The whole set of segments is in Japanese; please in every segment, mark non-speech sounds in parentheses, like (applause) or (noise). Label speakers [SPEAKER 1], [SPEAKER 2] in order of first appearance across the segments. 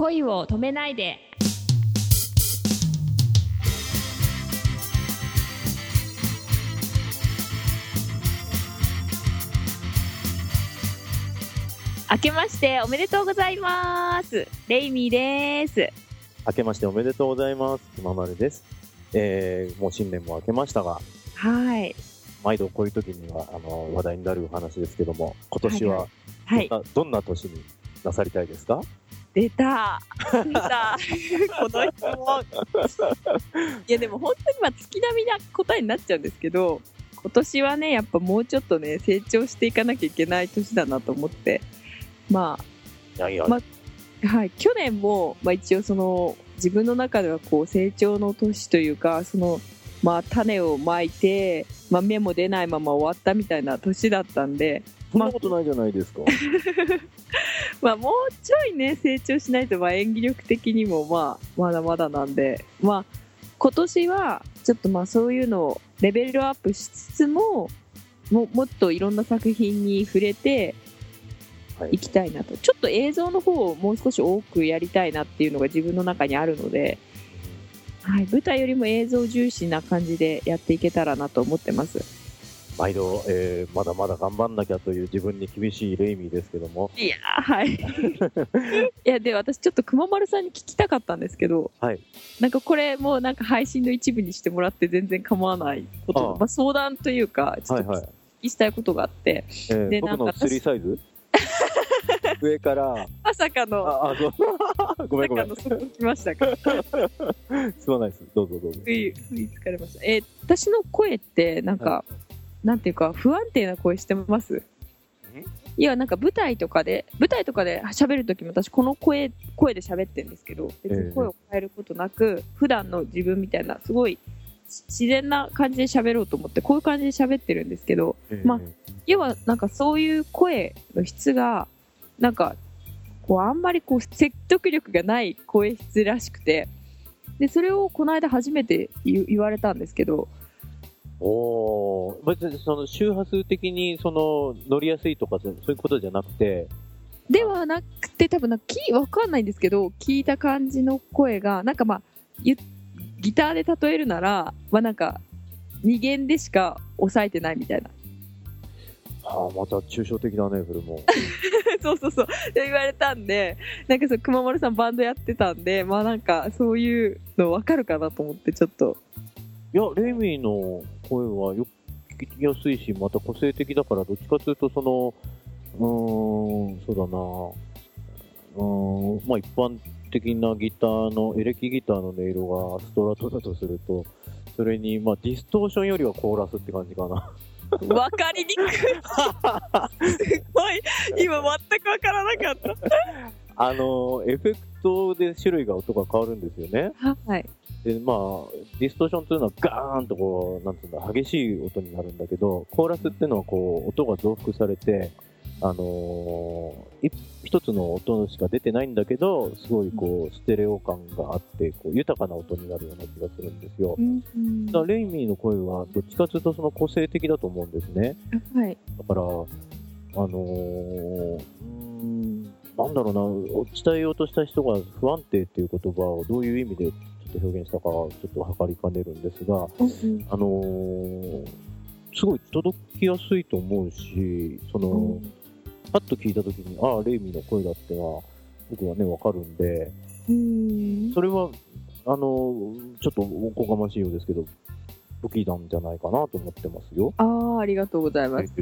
[SPEAKER 1] 恋を止めないで。明けましておめでとうございます。レイミーです。
[SPEAKER 2] 明けましておめでとうございます。くままるです。えー、もう新年も明けましたが、
[SPEAKER 1] はい。
[SPEAKER 2] 毎度こういう時には、あの、話題になるお話ですけども、今年は、
[SPEAKER 1] はい。
[SPEAKER 2] どんなどんな年になさりたいですか？
[SPEAKER 1] 出た。出た。(laughs) この質問いやでも本当にまあ月並みな答えになっちゃうんですけど今年はねやっぱもうちょっとね成長していかなきゃいけない年だなと思って。ま
[SPEAKER 2] いやいや、
[SPEAKER 1] まあはい去年も、まあ、一応その自分の中ではこう成長の年というかそのまあ種をまいて、まあ、芽も出ないまま終わったみたいな年だったんで
[SPEAKER 2] そんなことないじゃないですか。(laughs)
[SPEAKER 1] まあ、もうちょいね成長しないと、まあ、演技力的にも、まあ、まだまだなんで、まあ、今年はちょっとまあそういうのをレベルアップしつつもももっといろんな作品に触れて
[SPEAKER 2] はい。
[SPEAKER 1] いきたいなと。ちょっと映像の方をもう少し多くやりたいなっていうのが自分の中にあるので、はい、舞台よりも映像重視な感じでやっていけたらなと思ってます。
[SPEAKER 2] 毎度、えー、まだまだ頑張んなきゃという自分に厳しいレイミーですけども、
[SPEAKER 1] いやーはい。いや、で、私ちょっと熊丸さんに聞きたかったんですけど、
[SPEAKER 2] はい。
[SPEAKER 1] なんかこれもうなんか配信の一部にしてもらって全然構わないこと
[SPEAKER 2] ああ
[SPEAKER 1] まあ、相談というか、ちょっと。聞きしたいことがあって、
[SPEAKER 2] えー、僕の
[SPEAKER 1] でなんか
[SPEAKER 2] 釣りサイズ？(laughs) 上から、
[SPEAKER 1] まさかの、
[SPEAKER 2] あ、あ、そうごめんごめん
[SPEAKER 1] ま。さかのそこ来ましたか。
[SPEAKER 2] すまないです。どうぞどうぞ。
[SPEAKER 1] 不意、不意つかれました。えー私の声ってなんか、なんていうか不安定な声してます？いやなんか舞台とかで舞台とかで喋る時も私この声声で喋ってるんですけど別に声を変えることなく、普段の自分みたいなすごいし自然な感じで喋ろうと思ってこういう感じで喋ってるんですけど
[SPEAKER 2] えー
[SPEAKER 1] まあ要はなんかそういう声の質がなんかこうあんまりこう説得力がない声質らしくてでそれをこの間初めて言言われたんですけど
[SPEAKER 2] おー。別にその周波数的にその乗りやすいとかそういうことじゃなくて、
[SPEAKER 1] ではなくて多分なんかキーわかんないんですけど聞いた感じの声がなんかまあゆギターで例えるならまあなんか二弦でしか抑えてないみたいな。
[SPEAKER 2] ああ、また抽象的だね、それも。(laughs)
[SPEAKER 1] そうそうそう。って言われたんでなんかそう熊丸さんバンドやってたんでまあなんかそういうのわかるかなと思ってちょっと。
[SPEAKER 2] いや、レイミーの声はよく聞きやすいし、また個性的だから、どっちかというと、その、うーん、そうだな、うーん、まあ一般的なギターの、エレキギターの音色がストラトだとすると、それに、まあディストーションよりはコーラスって感じかな。
[SPEAKER 1] わかりにくい。すごい。今全くわからなかっ
[SPEAKER 2] あの、エフェクトで種類が音が変わるんですよね。
[SPEAKER 1] たはい
[SPEAKER 2] で、まあ、ディストーションというのはガーンとこう、なんていうんだ、激しい音になるんだけど、コーラスっていうのはこう、音が増幅されて、あのーい一つの音しか出てないんだけど、すごいこう、ステレオ感があって、こう、豊かな音になるような気がするんですよ。
[SPEAKER 1] うん
[SPEAKER 2] だからレイミーの声は、どっちかというとその個性的だと思うんですね。
[SPEAKER 1] はい
[SPEAKER 2] だから、あのー、うーん、なんだろうな、伝えようとした人が不安定っていう言葉をどういう意味でちょっと表現したか、ちょっと測りかねるんですが、
[SPEAKER 1] うん
[SPEAKER 2] あのーすごい届きやすいと思うし、その、
[SPEAKER 1] うん。
[SPEAKER 2] パッと聞いたときに、ああ、レイミーの声だっては、僕はね、わかるんで、
[SPEAKER 1] うん。
[SPEAKER 2] それは、あのーちょっとおこがましいようですけど、武器なんじゃないかなと思ってますよ。
[SPEAKER 1] ああありがとうございます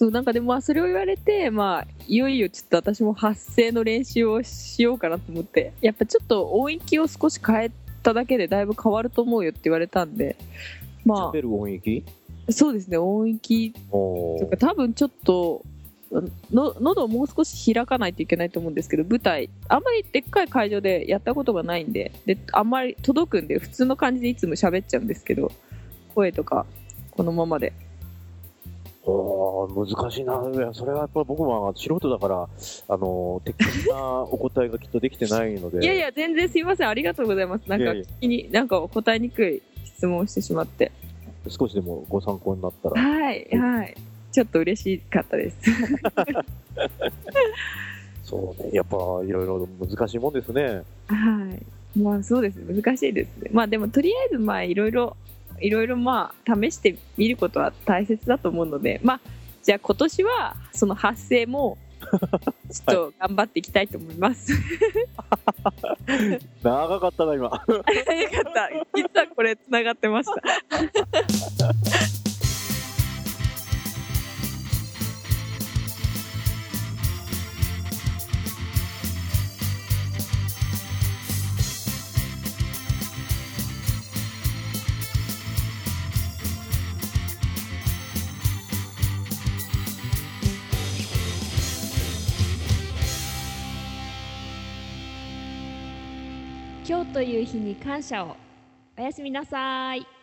[SPEAKER 1] そうなんかでもまあそれを言われてまあいよいよちょっと私も発声の練習をしようかなと思ってやっぱちょっと音域を少し変えただけでだいぶ変わると思うよって言われたんでま
[SPEAKER 2] 喋る音域？
[SPEAKER 1] あそうですね音域。とか多分ちょっとの喉をもう少し開かないといけないと思うんですけど舞台あんまりでっかい会場でやったことがないんでであんまり届くんで普通の感じでいつも喋っちゃうんですけど声とかこのままで
[SPEAKER 2] 難しいな。いや、それはやっぱ僕は素人だから、あの、的確なお答えがきっとできてないので。(laughs)
[SPEAKER 1] いやいや、全然すいません。ありがとうございます。なんか、
[SPEAKER 2] いやいや
[SPEAKER 1] 聞きに、なんか答えにくい質問をしてしまって。
[SPEAKER 2] 少しでもご参考になったら。
[SPEAKER 1] はい、はい。ちょっと嬉しかったです。(laughs)
[SPEAKER 2] そうね。やっぱ、いろいろ難しいもんですね。
[SPEAKER 1] はい。まあそうですね。難しいですね。まあでもとりあえずまあいろいろ、いろいろまあ試してみることは大切だと思うので、まあじゃあ今年はその発声も (laughs) ちょっと頑張っていきたいと思います。(laughs)
[SPEAKER 2] 長かったな、今。(laughs)
[SPEAKER 1] よかった。実はこれ繋がってました。
[SPEAKER 3] 今日という日に感謝を。おやすみなさい。